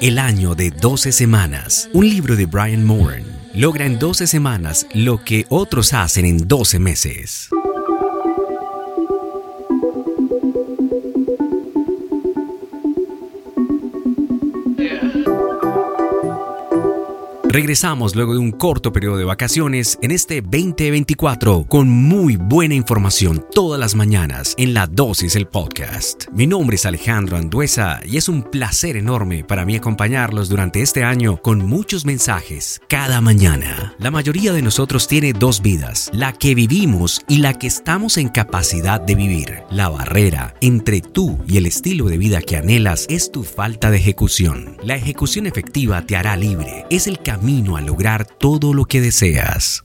El año de 12 semanas, un libro de Brian Moore, logra en 12 semanas lo que otros hacen en 12 meses. Regresamos luego de un corto periodo de vacaciones en este 2024 con muy buena información todas las mañanas en La Dosis el Podcast. Mi nombre es Alejandro Anduesa y es un placer enorme para mí acompañarlos durante este año con muchos mensajes cada mañana. La mayoría de nosotros tiene dos vidas, la que vivimos y la que estamos en capacidad de vivir. La barrera entre tú y el estilo de vida que anhelas es tu falta de ejecución. La ejecución efectiva te hará libre. Es el camino camino a lograr todo lo que deseas.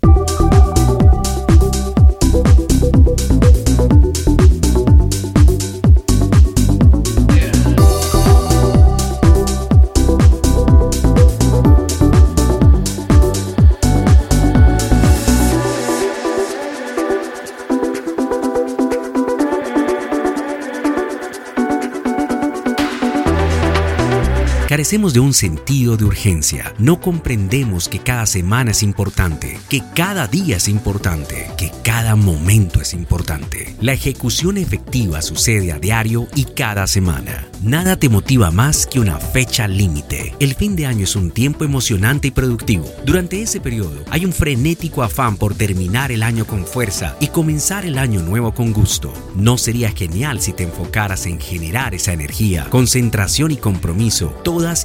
Carecemos de un sentido de urgencia. No comprendemos que cada semana es importante, que cada día es importante, que cada momento es importante. La ejecución efectiva sucede a diario y cada semana. Nada te motiva más que una fecha límite. El fin de año es un tiempo emocionante y productivo. Durante ese periodo hay un frenético afán por terminar el año con fuerza y comenzar el año nuevo con gusto. ¿No sería genial si te enfocaras en generar esa energía, concentración y compromiso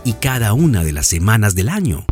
y cada una de las semanas del año?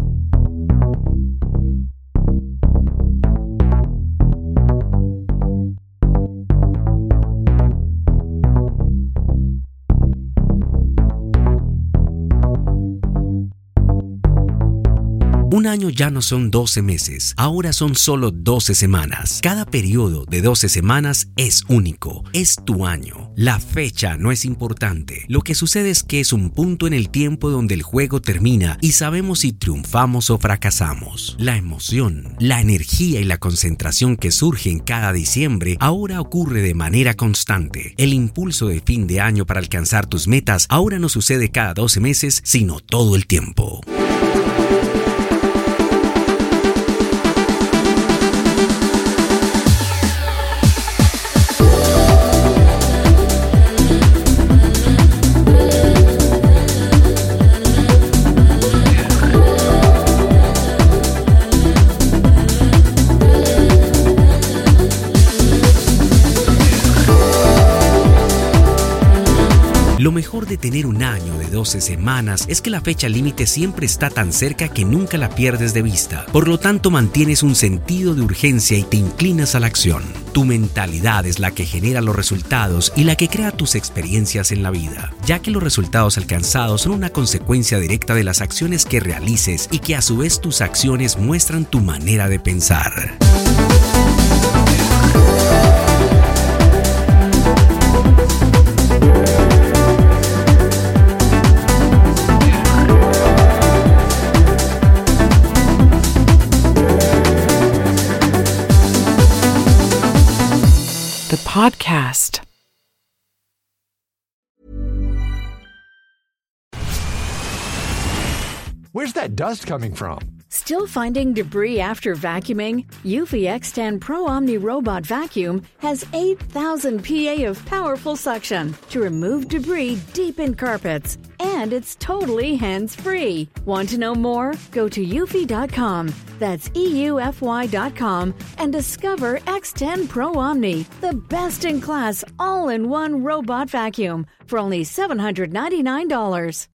Un año ya no son 12 meses, ahora son solo 12 semanas. Cada periodo de 12 semanas es único, es tu año. La fecha no es importante. Lo que sucede es que es un punto en el tiempo donde el juego termina y sabemos si triunfamos o fracasamos. La emoción, la energía y la concentración que surge en cada diciembre ahora ocurre de manera constante. El impulso de fin de año para alcanzar tus metas ahora no sucede cada 12 meses, sino todo el tiempo. Lo mejor de tener un año de 12 semanas es que la fecha límite siempre está tan cerca que nunca la pierdes de vista. Por lo tanto, mantienes un sentido de urgencia y te inclinas a la acción. Tu mentalidad es la que genera los resultados y la que crea tus experiencias en la vida, ya que los resultados alcanzados son una consecuencia directa de las acciones que realices y que a su vez tus acciones muestran tu manera de pensar. Podcast. Where's that dust coming from? Still finding debris after vacuuming? Eufy X10 Pro Omni Robot Vacuum has 8,000 PA of powerful suction to remove debris deep in carpets and it's totally hands free. Want to know more? Go to eufy.com. That's E EUFY.com and discover X10 Pro Omni, the best in class all in one robot vacuum for only $799.